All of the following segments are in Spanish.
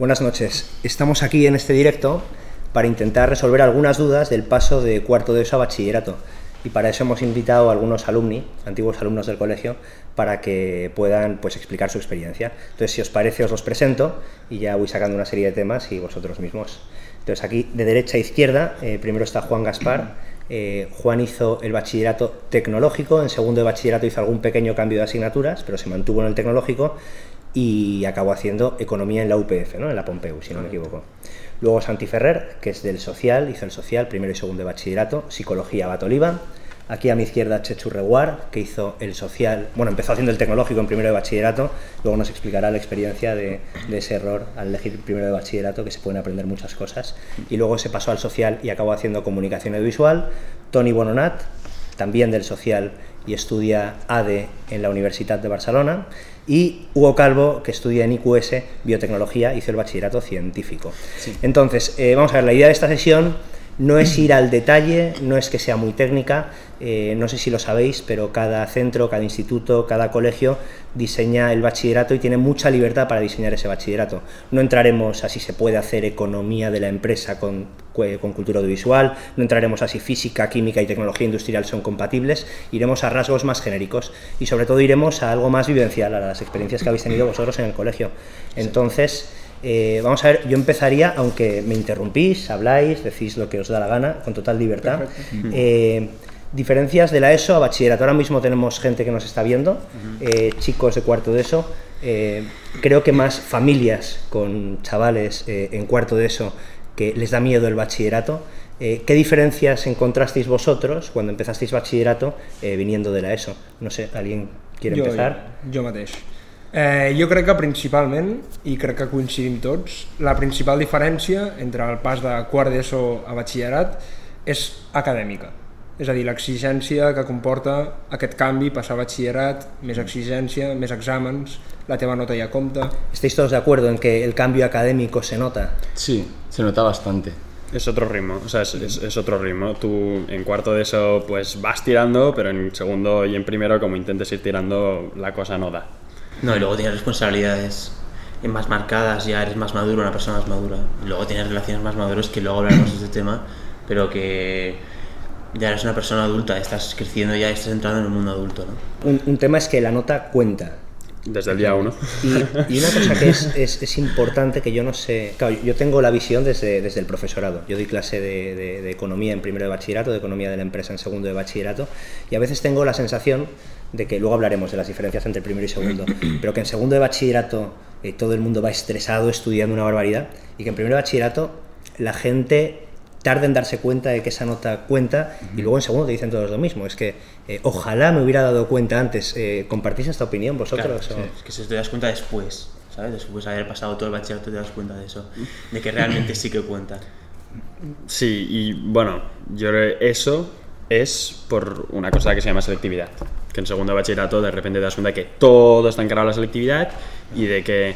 Buenas noches. Estamos aquí en este directo para intentar resolver algunas dudas del paso de cuarto de eso a bachillerato. Y para eso hemos invitado a algunos alumni, antiguos alumnos del colegio, para que puedan pues, explicar su experiencia. Entonces, si os parece, os los presento y ya voy sacando una serie de temas y vosotros mismos. Entonces, aquí de derecha a izquierda, eh, primero está Juan Gaspar. Eh, Juan hizo el bachillerato tecnológico, en segundo de bachillerato hizo algún pequeño cambio de asignaturas, pero se mantuvo en el tecnológico y acabó haciendo economía en la UPF, ¿no? en la Pompeu, si no me equivoco. Luego Santi Ferrer, que es del social, hizo el social, primero y segundo de bachillerato, psicología Batoliva. Aquí a mi izquierda Chechu Reguar, que hizo el social, bueno, empezó haciendo el tecnológico en primero de bachillerato, luego nos explicará la experiencia de, de ese error al elegir primero de bachillerato, que se pueden aprender muchas cosas. Y luego se pasó al social y acabó haciendo comunicación audiovisual. Tony Bononat, también del social y estudia ADE en la Universidad de Barcelona y Hugo Calvo, que estudia en IQS Biotecnología, hizo el bachillerato científico. Sí. Entonces, eh, vamos a ver, la idea de esta sesión no es ir al detalle, no es que sea muy técnica, eh, no sé si lo sabéis, pero cada centro, cada instituto, cada colegio diseña el bachillerato y tiene mucha libertad para diseñar ese bachillerato. No entraremos a si se puede hacer economía de la empresa con, con cultura audiovisual, no entraremos a si física, química y tecnología industrial son compatibles, iremos a rasgos más genéricos y sobre todo iremos a algo más vivencial, a las experiencias que habéis tenido vosotros en el colegio. Entonces, eh, vamos a ver, yo empezaría, aunque me interrumpís, habláis, decís lo que os da la gana, con total libertad. Eh, diferencias de la ESO a bachillerato. Ahora mismo tenemos gente que nos está viendo, eh, chicos de cuarto de ESO. Eh, creo que más familias con chavales eh, en cuarto de ESO que les da miedo el bachillerato. Eh, ¿Qué diferencias encontrasteis vosotros cuando empezasteis bachillerato eh, viniendo de la ESO? No sé, ¿alguien quiere empezar? Jo mateix. Eh, jo crec que principalment, i crec que coincidim tots, la principal diferència entre el pas de quart d'ESO a batxillerat és acadèmica. És a dir, l'exigència que comporta aquest canvi, passar a batxillerat, més exigència, més exàmens, la teva nota ja compta... ¿Estáis todos de acuerdo en que el cambio académico se nota? Sí, se nota bastante. Es otro ritmo, o sea, es, es- es otro ritmo. Tú en cuarto de eso pues vas tirando, pero en segundo y en primero como intentes ir tirando, la cosa no da. No, y luego tienes responsabilidades más marcadas, ya eres más maduro, una persona más madura. Y luego tienes relaciones más maduras, que luego hablaremos de este tema, pero que ya eres una persona adulta, estás creciendo ya, estás entrando en el mundo adulto, ¿no? Un, un tema es que la nota cuenta. Desde el día uno. Y, y una cosa que es, es- es importante que yo no sé, claro, yo tengo la visión desde, desde el profesorado. Yo doy clase de, de- de economía en primero de bachillerato, de economía de la empresa en segundo de bachillerato, y a veces tengo la sensación de que luego hablaremos de las diferencias entre primero y segundo, pero que en segundo de bachillerato eh, todo el mundo va estresado estudiando una barbaridad, y que en primero de bachillerato la gente tarda en darse cuenta de que esa nota cuenta y luego en segundo te dicen todos lo mismo. Es que eh, ojalá me hubiera dado cuenta antes. Eh, ¿Compartís esta opinión vosotros? Claro, o- Es que si te das cuenta después, ¿sabes? Después de haber pasado todo el bachillerato te das cuenta de eso, de que realmente sí que cuenta. Sí, y bueno, yo creo que eso es por una cosa que se llama selectividad. Que en segundo de bachillerato de repente te das cuenta de que todo está encarado a la selectividad y de que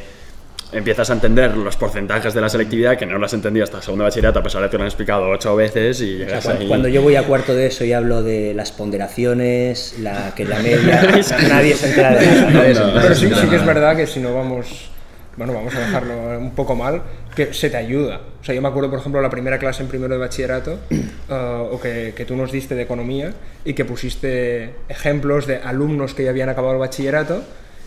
empiezas a entender los porcentajes de la selectividad que no las has entendido hasta segundo de bachillerato, a pesar de que te lo han explicado ocho veces y O sea, llegas cuando, ahí. cuando yo voy a cuarto de eso y hablo de las ponderaciones, la que la media, nadie se entera de eso. Pero sí, sí que es verdad que si no vamos, bueno, vamos a dejarlo un poco mal, que se te ayuda. O sea, yo me acuerdo, por ejemplo, la primera clase en primero de bachillerato, eh, o que, que tú nos diste de economía y que pusiste ejemplos de alumnos que ya habían acabado el bachillerato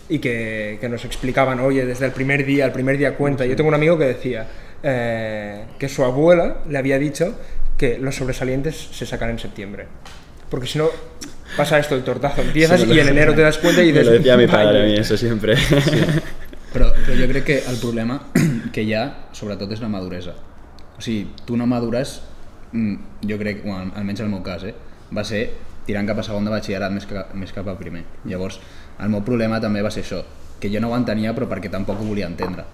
y que, que nos explicaban, oye, desde el primer día, el primer día cuenta. Yo tengo un amigo que decía eh, que su abuela le había dicho que los sobresalientes se sacan en septiembre. Porque si no, pasa esto, el tortazo. Empiezas y en enero te das cuenta y Me dices... lo decía mi padre a mí eso siempre. Però, però jo crec que el problema que hi ha, sobretot, és la maduresa. O sigui, tu no madures, mm, jo crec, bueno, almenys en el meu cas, eh, va ser tirant cap a segon de batxillerat més, que, més cap a primer. Llavors, el meu problema també va ser això, que jo no ho entenia però perquè tampoc ho volia entendre.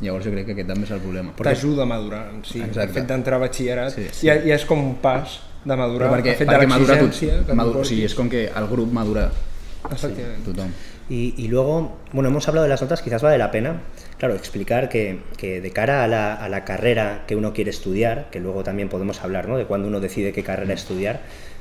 Llavors jo crec que aquest també és el problema. Perquè, t'ajuda a madurar si. Exacte. El fet d'entrar a batxillerat Sí, sí, ja, ja és com un pas de madurar. però perquè, el fet de perquè madura tot, que madura, o sigui, és com que el grup madura Efectivament. tothom. Y, y luego, bueno, hemos hablado de las notas, quizás vale la pena, claro, explicar que, que de cara a la, a la carrera que uno quiere estudiar, que luego también podemos hablar, ¿no? De cuando uno decide qué carrera estudiar,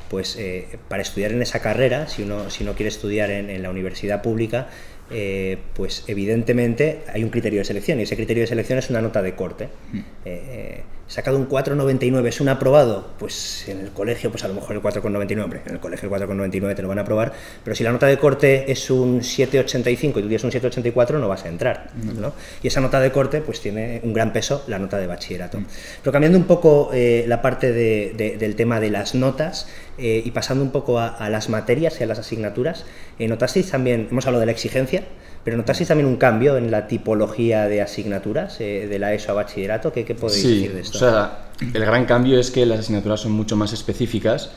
pues eh, para estudiar en esa carrera, si uno, si uno quiere estudiar en, en la universidad pública, eh, pues evidentemente hay un criterio de selección y ese criterio de selección es una nota de corte. Mm. Eh, he sacado un 4,99, ¿es un aprobado? Pues en el colegio, pues a lo mejor el 4,99, hombre, en el colegio el 4,99 te lo van a aprobar, pero si la nota de corte es un 7,85 y tú tienes un 7,84 no vas a entrar, ¿no? Y esa nota de corte pues tiene un gran peso la nota de bachillerato. Pero cambiando un poco eh, la parte de- de- del tema de las notas eh, y pasando un poco a, a las materias y a las asignaturas, eh, ¿notasteis también, hemos hablado de la exigencia, pero notasteis también un cambio en la tipología de asignaturas eh, de la ESO a bachillerato? ¿Qué, qué podéis Sí, decir de esto? o sea, el gran cambio es que las asignaturas son mucho más específicas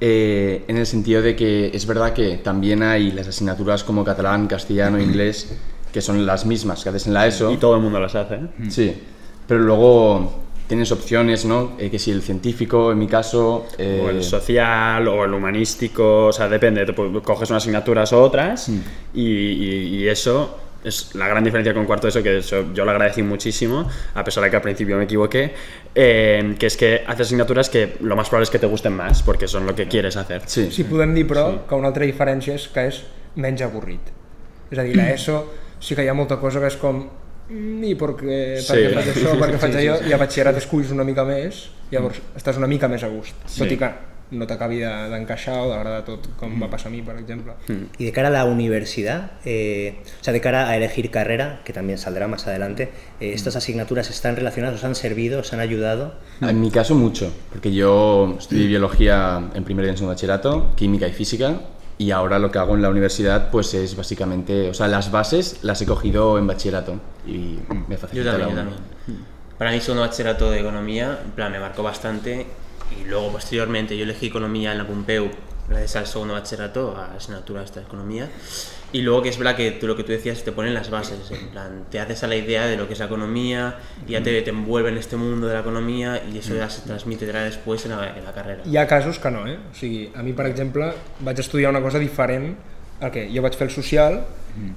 eh, en el sentido de que es verdad que también hay las asignaturas como catalán, castellano, inglés, que son las mismas que haces en la ESO. Y todo el mundo las hace, ¿eh? Sí, pero luego tienes opciones, ¿no? Eh, que si el científico, en mi caso... eh, O el social, o el humanístico, o sea, depende, pu- coges unas asignaturas o otras y, y- y eso es la gran diferencia con cuarto de eso, que eso yo lo agradecí muchísimo, a pesar de que al principio me equivoqué, eh, que es que haces asignaturas que lo más probable es que te gusten más, porque son lo que quieres hacer. sí. Si podem dir, però, sí. que una altra diferència és que és menys avorrit. És a dir, l'ESO sí que hi ha molta cosa que és com "Mm, i per què, per Sí. faig això, per què faig allò, i a batxillerat esculls una mica més, llavors estàs una mica més a gust, Sí. tot i que no t'acabi de- d'encaixar o d'agradar tot, com va passar a mi, per exemple. Y de cara a la universidad, eh, o sea, de cara a elegir carrera, que también saldrá más adelante, eh, ¿estas asignaturas están relacionadas, os han servido, os han ayudado? En mi caso mucho, porque yo estudié biología en primer y en segundo bachillerato, química y física, y ahora lo que hago en la universidad pues es básicamente, o sea, las bases las he cogido en bachillerato y me Yo facilita también, yo también. Para mí segundo bachillerato de economía, en plan, me marcó bastante y luego posteriormente yo elegí economía en la Pompeu gracias al segundo bachillerato, a la asignatura esta de economía. Y luego que es verdad que tú, lo que tú decías te ponen las bases, en plan, te haces a la idea de lo que es la economía y ya te, te envuelve en este mundo de la economía y eso ya se transmite ya después en la, en la carrera. Hi ha casos que no, eh? O sigui, a mi, per exemple, vaig estudiar una cosa diferent al que jo vaig fer el social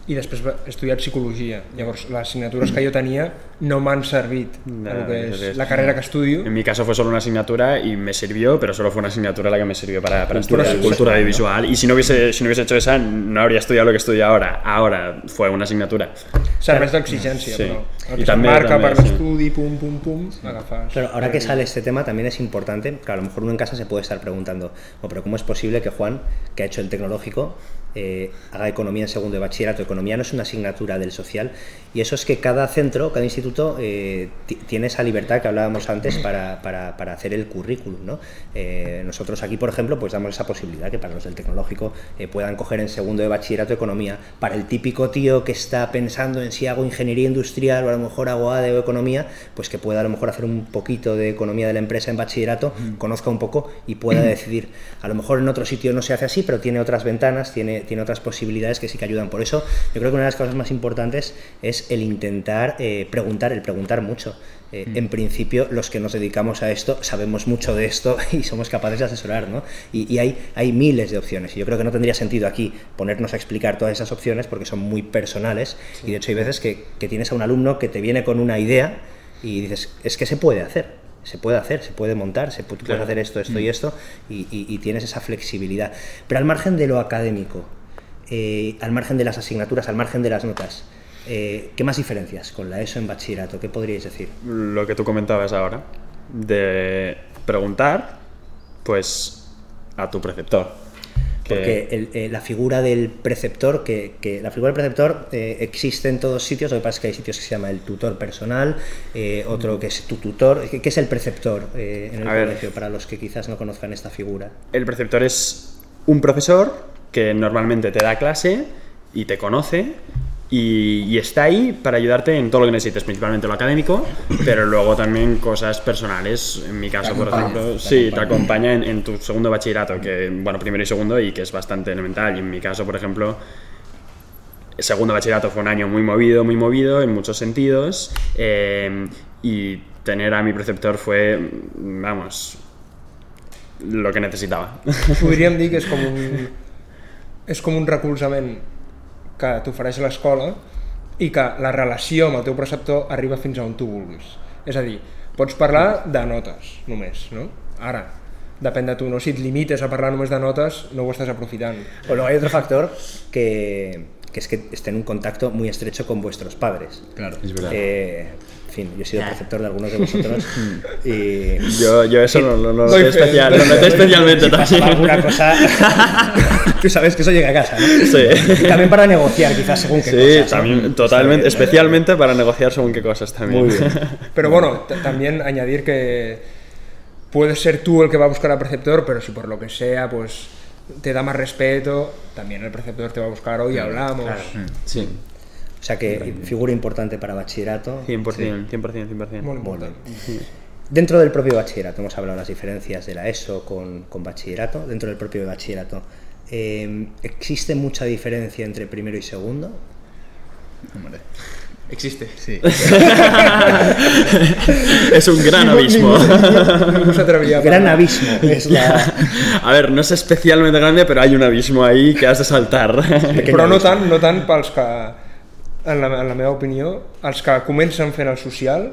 i després he estudiat psicologia. Llavors, les assignatures que jo tenia no m'han servit a lo que es. la carrera que estudio. En mi caso fue solo una asignatura y me sirvió, pero solo fue una asignatura la que me sirvió para, para Cultura estudiar visual, cultura ¿no? audiovisual. Y si no, hubiese, si no hubiese hecho esa, no habría estudiado lo que estudio ahora. Ahora fue una asignatura. Serveix d'exigència, Sí. però el que també- se't marca també, per sí. l'estudi, pum, pum, pum, agafes. Claro, ahora que sale este tema también es importante, que a lo mejor uno en casa se puede estar preguntando, "Oh, pero ¿cómo es posible que Juan, que ha hecho el tecnológico, eh, haga economía en segundo de bachillerato? Economía no es una asignatura del social y eso es que cada centro, cada instituto eh, ti- tiene esa libertad que hablábamos antes para, para- para hacer el currículum. ¿no? Eh, nosotros aquí, por ejemplo, pues damos esa posibilidad que para los del tecnológico puedan coger en segundo de bachillerato economía. Para el típico tío que está pensando en si hago ingeniería industrial o a lo mejor hago ADE o economía, pues que pueda a lo mejor hacer un poquito de economía de la empresa en bachillerato, conozca un poco y pueda decidir. A lo mejor en otro sitio no se hace así, pero tiene otras ventanas, tiene, tiene otras posibilidades que sí que ayudan. Por eso yo creo que una de las cosas más importantes es el intentar eh, preguntar, el preguntar mucho. Eh, En principio, los que nos dedicamos a esto sabemos mucho de esto y somos capaces de asesorar, ¿no? Y, y hay, hay miles de opciones. Y yo creo que no tendría sentido aquí ponernos a explicar todas esas opciones porque son muy personales. Y de hecho, hay veces que, que tienes a un alumno que te viene con una idea y dices, es que se puede hacer. Se puede hacer, se puede montar, se pu- tú puedes hacer esto, esto y esto, y, y- y tienes esa flexibilidad. Pero al margen de lo académico, eh, al margen de las asignaturas, al margen de las notas, eh, ¿qué más diferencias con la ESO en bachillerato? ¿Qué podríais decir? Lo que tú comentabas ahora, de preguntar, pues, a tu preceptor. Que- Porque el- eh, la figura del preceptor, que, que la figura del preceptor eh, existe en todos sitios, lo que pasa es que hay sitios que se llama el tutor personal, eh, otro que es tu tutor. ¿Qué, es el preceptor en el A ver. colegio para los que quizás no conozcan esta figura? El preceptor es un profesor que normalmente te da clase y te conoce y, y está ahí para ayudarte en todo lo que necesites, principalmente lo académico, pero luego también cosas personales. En mi caso, por ejemplo, te sí, te acompaña. en, en tu segundo bachillerato, que bueno, primero y segundo, y que es bastante elemental. Y en mi caso, por ejemplo, el segundo bachillerato fue un año muy movido, muy movido en muchos sentidos. eh, y tener a mi preceptor fue, vamos, lo que necesitava. Podríem dir que és com un, és com un recolzament que t'ofereix l'escola i que la relació amb el teu preceptor arriba fins a on tu vulguis. És a dir, pots parlar de notes només, no? Ara, depèn de tu, no? Si et limites a parlar només de notes, no ho estàs aprofitant. Bueno, hay otro factor que, que es que estén en un contacto muy estrecho con vuestros padres. Claro. Es verdad. Eh, fin, yo he sido preceptor de algunos de vosotros y Yo, yo eso lo, lo, lo Doy noté especial, lo noté especialmente también. alguna cosa, tú sabes que eso llega a casa, ¿no? Sí. Y también para negociar quizás según qué Sí, cosas. ¿no? también, totalmente, Está bien. especialmente para negociar según qué cosas también. Muy bien. Pero bueno, también añadir que puedes ser tú el que va a buscar al preceptor, pero si por lo que sea, pues te da más respeto, también el preceptor te va a buscar, hoy hablamos. Sí. O sea que figura importante para bachillerato. 100%, 100%, 100%. Muy importante. Dentro del propio bachillerato, hemos hablado de las diferencias de la ESO con, con bachillerato. Dentro del propio bachillerato, eh, ¿existe mucha diferencia entre primero y segundo? Hombre. Existe. Sí. Es un gran abismo. Gran abismo es la. A ver, no es especialmente grande, pero hay un abismo ahí que has de saltar. Però no tant, no tant pels que, en la, en la meva opinió, els que comencen fent el social,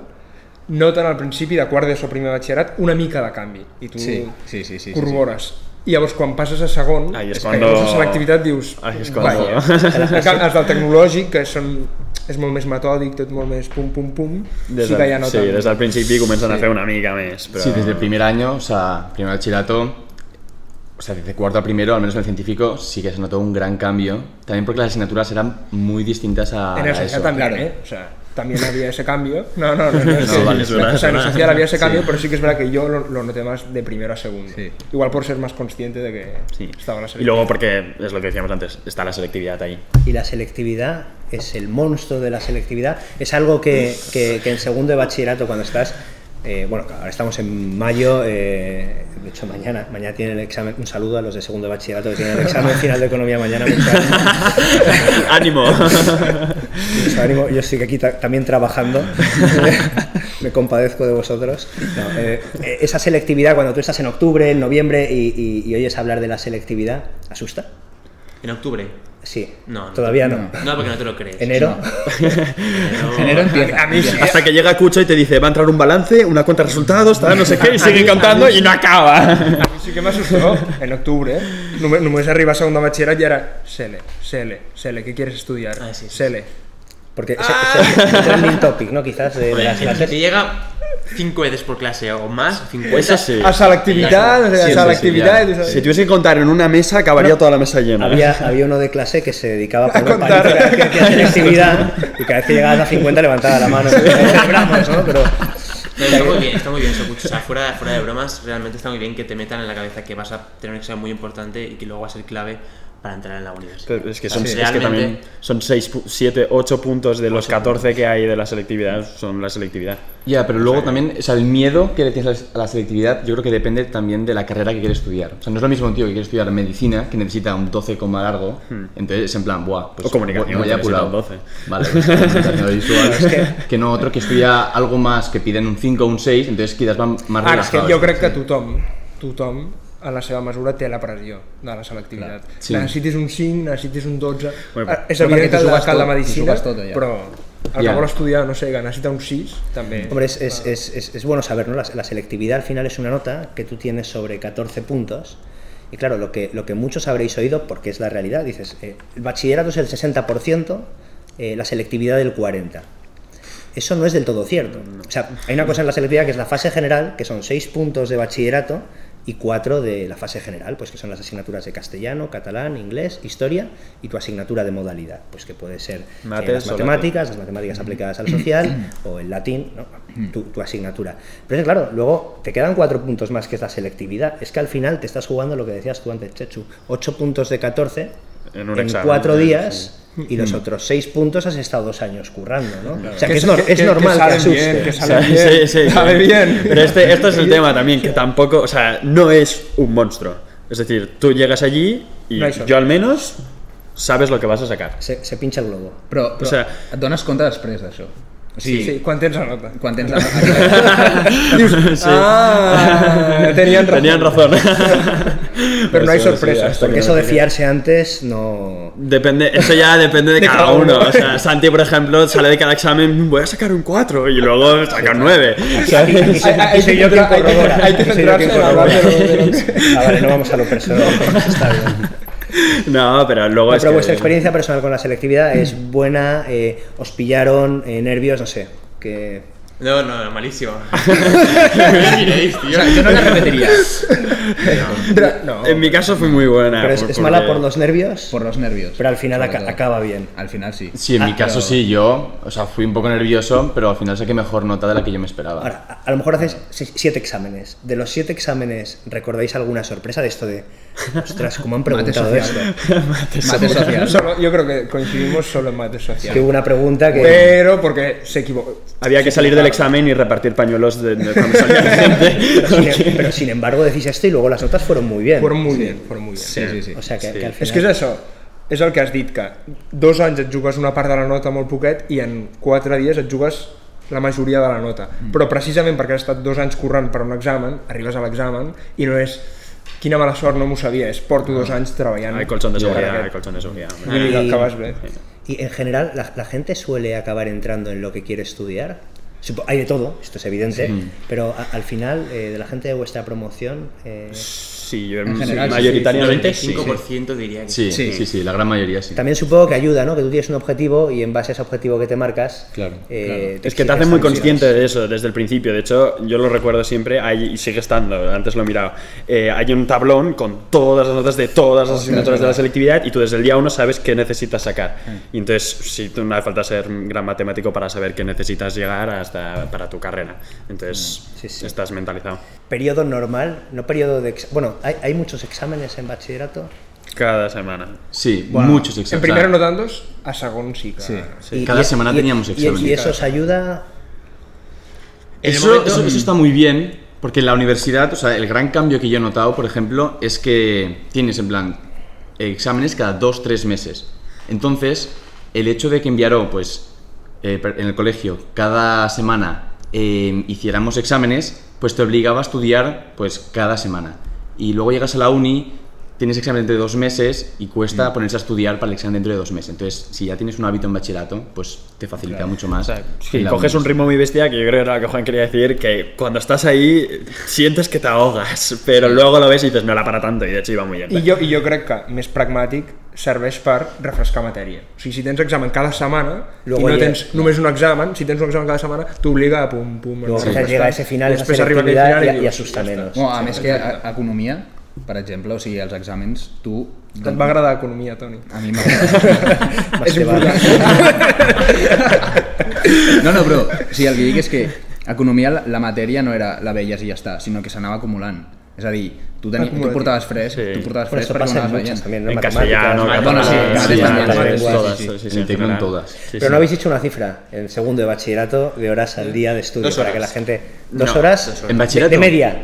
noten al principi de quart d'ESO primer batxillerat una mica de canvi. I tu Sí, sí, sí, sí, sí, corrobores. I llavors quan passes a segon, Ahí és és cuando- que llavors a selectivitat dius... Ahí és cuando- canvi, els del tecnològic, que són, és molt més metòdic, tot molt més pum pum pum, Des sí que ja del, sí, noten... des del principi comencen a fer una mica més. Però... Sí, desde el primer año, o sea, primer bachillerato, o sea, desde cuarto a primero, al menos en el científico, sí que se notó un gran cambio. También porque las asignaturas eran muy distintas a, En el a eso. también, claro. ¿eh? O sea, también había ese cambio. No, no, no. no, es No, que- vale, o suena, sea, en el social había ese cambio, pero sí que es verdad que yo lo, lo noté más de primero a segundo. Sí. Igual por ser más consciente de que Sí. estaba la Y luego porque, es lo que decíamos antes, está la selectividad ahí. Y la selectividad es el monstruo de la selectividad. Es algo que, que- que en segundo de bachillerato, cuando estás. eh, bueno, ahora estamos en mayo, eh, de hecho mañana, mañana tienen el examen, un saludo a los de segundo de bachillerato que tienen el examen final de economía mañana. ¡Ánimo! Mucho ánimo, yo estoy aquí ta- también trabajando, me compadezco de vosotros. No, eh, eh, esa selectividad, cuando tú estás en octubre, en noviembre y, y- y oyes hablar de la selectividad, ¿asusta? En octubre. Sí, No, no. todavía no. No, porque no te lo crees. Enero, Enero- Enero empieza. A mí sí. Hasta que llega Cucho y te dice, va a entrar un balance, una cuenta de resultados, tal, no sé qué, y sigue contando y no acaba. A mí sí que m'assustó en octubre. Només arriba a segundo de batxillerat i era Sele, Sele, Sele, ¿qué quieres estudiar? Ah, sí, sí, Sele. porque es el trending topic, ¿no? Quizás de, de las si clases. llega 5 EDs por clase o más, 50. Eso sí. A selectivitat, o Sí, sea, sí, a sí, ya. i Si tuviese que contar en una mesa, acabaría toda la mesa llena. Había, había uno de clase que se dedicaba a poner contar. paliza cada vez que decía selectividad y cada vez que llegabas a 50 levantaba la mano. Celebramos, ¿no? Pero No, está muy bien, está muy bien, Sokuch. O sea, fuera, fuera de bromas, realmente está muy bien que te metan en la cabeza que vas a tener un examen muy importante y que luego va a ser clave para entrar en la universidad. Pero es que, son, Sí, es que también son 6, 7, 8 puntos de los 14 que hay de la selectividad, son la selectividad. Ya, pero luego también, o sea, el miedo que le tienes a la selectividad, yo creo que depende también de la carrera que quieres estudiar. O sea, no es lo mismo un tío que quiere estudiar medicina, que necesita un 12, largo, entonces es en plan, buah, pues O comunicación, voy que a necesita apurado. un 12. Vale, pues, visual, que no otro que estudia algo más que piden un 5 o un 6, entonces quizás van más Ara, és que relajados. jo crec que tothom, tothom, a la seva mesura té la pressió de la selectivitat. Sí. Necessitis un 5, necessitis un 12... Bueno, Ah, és evident que de tot, t'ho medicina, tot, allà. però el Ja. que vol estudiar, no sé, que necessita un 6, també... Hombre, es, es- es- es- es bueno saber, ¿no? La, la selectividad al final es una nota que tú tienes sobre 14 puntos. Y claro, lo que, lo que muchos habréis oído, porque es la realidad, dices, eh, el bachillerato es el 60%, eh, la selectividad del 40%. Eso no es del todo cierto. O sea, hay una cosa en la selectividad que es la fase general, que son 6 puntos de bachillerato y 4 de la fase general, pues que son las asignaturas de castellano, catalán, inglés, historia y tu asignatura de modalidad, pues que puede ser eh, las matemáticas, las matemáticas aplicadas al social o el latín, ¿no? tu, tu asignatura. Pero es claro, luego te quedan cuatro puntos más que es la selectividad. Es que al final te estás jugando lo que decías tú antes, Chechu, 8 puntos de 14 En un en examen, cuatro sí, días y los otros 6 puntos has estado dos años currando, ¿no? O sea, que, Que- es, nor- que- es normal que, asuste. bien, que O sea, bien, sí, sí, sale sí. bien. Pero este, este es el tema también, que tampoco, o sea, no es un monstruo. Es decir, tú llegas allí y No yo al menos sabes lo que vas a sacar. Se, se pincha el globo. Però, però O sea- et dones compte després d'això. O sigui, Sí, quan tens la nota. quan tens la... Dius, ah, tenien raó. Tenían razón. Pero no hay sí, sorpresas. hasta Porque que- eso de fiarse antes no... Depende, eso ya depende de, De cada, cada uno. uno. O sea, Santi, por ejemplo, sale de cada examen, voy a sacar un 4 y luego saca un 9. Aquí, aquí Hay- soy- yo quien centrar- hay que- corrobora. yo quien centrarse en hablar de lo- corrobora. de lo Ah, vale, no vamos a lo personal. Está bien. No, pero luego No, es pero que- vuestra experiencia personal con la selectividad es buena, eh, os pillaron eh, nervios, no sé. Que... No, no, malísimo. Me miréis, O tío. sea, yo no la repetiría No. En mi caso fue muy buena. Pero es, por- es mala por los nervios, por los nervios. pero al final sobre aca- todo. acaba bien. Al final sí. Sí, en mi Ah, caso pero- sí, yo, o sea, fui un poco nervioso, pero al final saqué mejor nota de la que yo me esperaba. Ahora, a, a lo mejor haces si- siete exámenes. De los siete exámenes, ¿recordáis alguna sorpresa de esto de, ostras, cómo han Mate preguntado esto? social. Mate social. Solo- yo creo que coincidimos solo en mate social. Que hubo una pregunta que... Pero porque se equivocó. Había que salir del examen y repartir pañuelos de, de cuando salía la gente. Pero sin, pero sin embargo decís esto y luego las notas fueron muy bien. Fueron muy bien, fueron muy bien. Sí, sí, sí. O sea que, Sí. que al final... És que és això, és el que has dit, que dos anys et jugues una part de la nota molt poquet i en quatre dies et jugues la majoria de la nota. Mm. Però precisament perquè has estat dos anys corrent per un examen, arribes a l'examen i no és quina mala sort no m'ho sabia, és porto dos anys treballant. Hay colchón de seguridad, hay colchón de seguridad. Dir que acabes bé. Y en general, la, la gente suele acabar entrando en lo que quiere estudiar. Hay de todo, esto es evidente, pero a- al final, eh, de la gente de vuestra promoción, eh, Sí, yo En general, sí, mayoritariamente sí. 95% diría que Sí, sí, Sí. sí, la gran mayoría sí. también supongo que ayuda, ¿no? Que tú tienes un objetivo y en base a ese objetivo que te marcas, Claro, eh, Es que te hace muy consciente de eso desde el principio. De hecho, yo lo recuerdo siempre, hay, y sigue estando, antes lo he mirado. Eh, hay un tablón con todas las notas de todas las asignaturas de la selectividad y tú desde el día uno sabes qué necesitas sacar. Y entonces, si tú no hace falta ser un gran matemático para saber qué necesitas llegar hasta para tu carrera. Entonces, Sí, sí. estás mentalizado. Periodo normal, no periodo de... ex- Bueno, hay, hay muchos exámenes en bachillerato. Cada semana. Sí, muchos En exámenes. primero no tantos, a segon sí que... Sí. Y- Cada y- semana y- teníamos exámenes. Y, eso os ayuda... En Eso, momento- eso, eso está muy bien, porque en la universidad, o sea, el gran cambio que yo he notado, por ejemplo, es que tienes en plan exámenes cada dos, tres meses. Entonces, el hecho de que enviaron, pues, eh, per- en el colegio, cada semana eh, hiciéramos exámenes, pues te obligaba a estudiar, pues, cada semana. Y luego llegas a la uni, tienes examen de dos meses y cuesta Mm. ponerse a estudiar para el examen dentro de dos meses. Entonces, si ya tienes un hábito en bachillerato, pues te facilita mucho más. O sea, coges un uni. ritmo muy bestia que yo creo que era lo que Juan quería decir, que cuando estás ahí sientes que te ahogas, pero luego lo ves y dices, no la para tanto, y de hecho iba muy bien. I jo, I jo crec que, més pragmàtic, serveix per refrescar matèria. O sigui, si tens examen cada setmana Luego i no llega- tens només un examen, si tens un examen cada setmana, t'obliga a pum, pum... Luego a quizás llega ese final, esa Després arriba aquell final y, i y dius, asusta ja menos. No, a més que a, a economia, per exemple, o sigui, els exàmens, tu... Et va agradar economia, Toni? A mi m'agrada. Te vale. No, no, però o sigui, el que dic és que economia, la, la matèria no era la veies i ja està, sinó que s'anava acumulant. És a dir, tu, teni, tu portaves fresc, Sí. tu portaves Por fresc perquè en anaves muchas veient. también, ¿no? en castellano, matemáticas, catalán, sí, sí, todas, sí, sí. sí, sí, En en general. todas. Pero no habéis dicho una cifra en segundo de bachillerato de horas al día de estudio para que la gente. ¿Dos No, horas? En De, bachillerato. de media.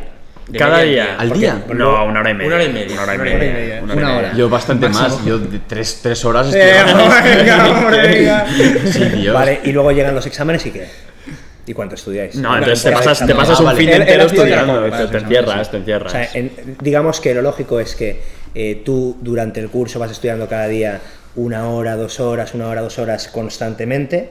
De Cada media día. ¿Al día? No, una hora y media. Una hora y media. Una hora y media. Una hora. Yo bastante más, yo de tres, tres horas Eh, estoy... venga, hombre, venga. Sí, Dios. Vale, y luego llegan los exámenes y qué. ¿Y cuánto estudiáis? No, entonces te pasas, te pasas Ah, un vale. fin entero estudiando, te, te encierras, te O encierras. sea, en- digamos que lo lógico es que eh, tú durante el curso vas estudiando cada día una hora, dos horas, una hora, dos horas constantemente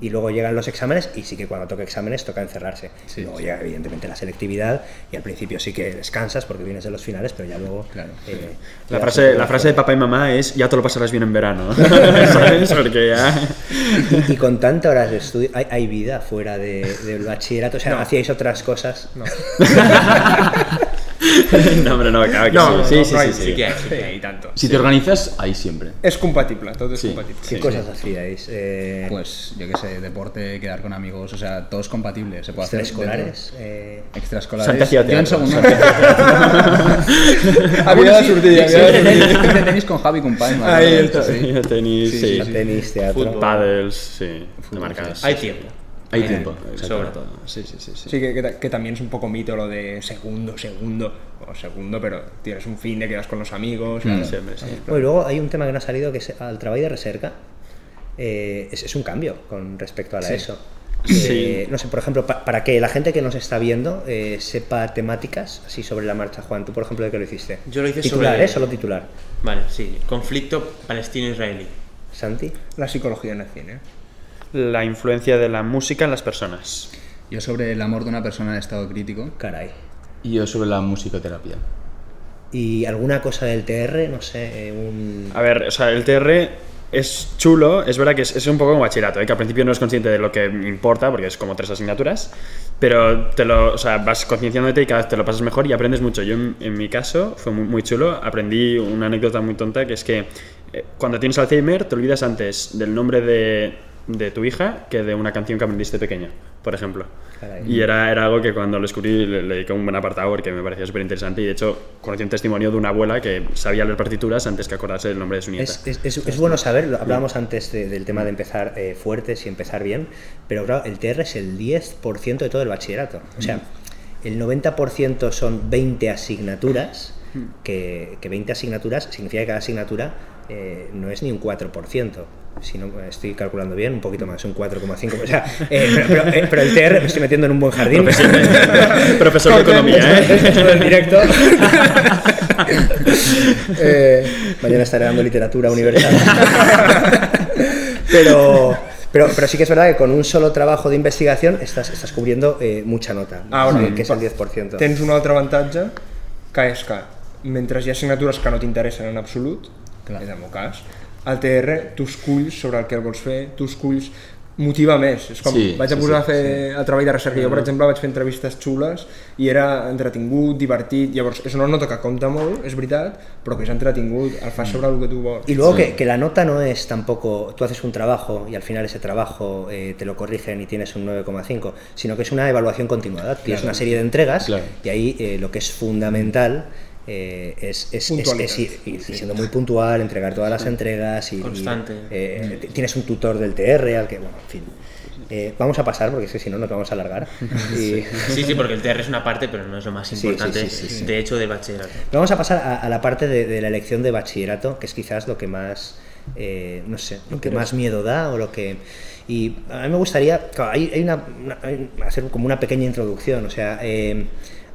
y luego llegan los exámenes y sí que cuando toca exámenes toca encerrarse. luego llega evidentemente la selectividad y al principio sí que descansas porque vienes de los finales, pero ya luego... Claro, eh, La frase, se- la frase de papá y mamá es ya te lo pasarás bien en verano. ¿Sabes? Porque ya... Y, y con tantas horas de estudio, ¿hay, hay vida fuera de- del bachillerato? O sea, ¿hacíais otras cosas? No. No, hombre, no, claro que No, sí. no, sí, no sí, hay- sí, Sí sí. que sí que hay, tanto. Si te organizas, ahí siempre. És compatible, tot és Sí. compatible. ¿Qué cosas hacíais? Eh, Pues, yo qué sé, deporte, quedar con amigos, o sea, todo es compatible. Se puede hacer de extraescolares? Eh, todo. Extraescolares. Santi hacía Yo en segundo. Havia de sortir, havia de tenis, con Javi Company. me Ahí está. sí. Tenis, sí. Sí, sí, tenis, teatro. Fútbol. Paddles, sí. Te marcas. Hay tiempo. Hay tiempo. Sobra. Sí, sí, sí. sí. Sí, que, que, que también es un poco mito lo de segundo, segundo, o segundo, pero tienes un fin de quedas con los amigos. claro. Siempre, sí. Bueno, y luego hay un tema que no ha salido que es al trabajo de recerca. eh, es, es un cambio con respecto a la ESO. Sí. Eh, no sé, por ejemplo, pa- para que la gente que nos está viendo eh, sepa temáticas así sobre la marcha, Juan, tú por ejemplo, ¿de qué lo hiciste? Yo lo hice titular, sobre- ¿eh? Solo titular. Vale, sí. Conflicto palestino-israelí. Santi. La psicología en el cine. La influencia de la música en las personas. Yo sobre el amor de una persona en estado crítico. Caray. Y yo sobre la musicoterapia. Y alguna cosa del TR, no sé, un... A ver, o sea, el TR es chulo, es verdad que es, es un poco como bachillerato, ¿eh? que al principio no es consciente de lo que importa, porque es como tres asignaturas, pero te lo, o sea, vas concienciándote y cada vez te lo pasas mejor y aprendes mucho. Yo, en, en mi caso, fue muy, muy chulo, aprendí una anécdota muy tonta, que es que eh, cuando tienes Alzheimer te olvidas antes del nombre de, de tu hija que de una canción que aprendiste pequeño, por ejemplo. Caray. Y era, era algo que cuando lo descubrí le, le dediqué un buen apartado porque me parecía súper interesante y de hecho conocí un testimonio de una abuela que sabía leer partituras antes que acordarse del nombre de su nieta. Es, es- es- es bueno saber, lo hablábamos antes de- del tema de empezar eh, fuertes y empezar bien, pero claro, el TR es el 10% de todo el bachillerato. O sea, el 90% son 20 asignaturas, que, que 20 asignaturas significa que cada asignatura eh, no es ni un 4%. Si no estoy calculando bien, un poquito más, un 4,5. O sea, eh, pero, pero- eh, pero el TR me estoy metiendo en un buen jardín. Profesor de economía, ¿eh? En directo. Eh, mañana estaré dando literatura universal. pero, pero, pero sí que es verdad que con un solo trabajo de investigación estás, estás cubriendo eh, mucha nota, Ara, que, que es el 10%. Tens un altre avantatge, que és que mentre hi ha assignatures que no t'interessen en absolut, Clar. és el meu cas, al TR tu esculls sobre el que vols fer, tu esculls motiva més, és com, Sí, vaig a sí, posar sí, a fer el treball de recerca, jo per exemple vaig fer entrevistes xules i era entretingut, divertit, llavors és una nota que compta molt, és veritat, però que és entretingut, el fas sobre el que tu vols. Y luego que, que la nota no es tampoco, tú haces un trabajo y al final ese trabajo eh, te lo corrigen y tienes un 9,5, sino que es una evaluación continuada. Tienes una serie de entregas Claro. y ahí eh, lo que es fundamental eh, es, es, es- Puntualidad. es ir, ir siendo muy puntual, entregar todas las entregas y, y, Constante. eh, t- tienes un tutor del TR al que, bueno, en fin. Eh, vamos a pasar porque es que si no nos vamos a alargar. Y- Sí, sí, porque el TR es una parte, pero no es lo más Sí, sí, importante, sí, sí, sí. de hecho, del bachillerato. Vamos a pasar a, a la parte de, de la elección de bachillerato, que es quizás lo que más, eh, no sé, lo que más miedo da o lo que... Y a mí me gustaría, claro, hay, hay una, una- hay- hacer como una pequeña introducción, o sea, eh,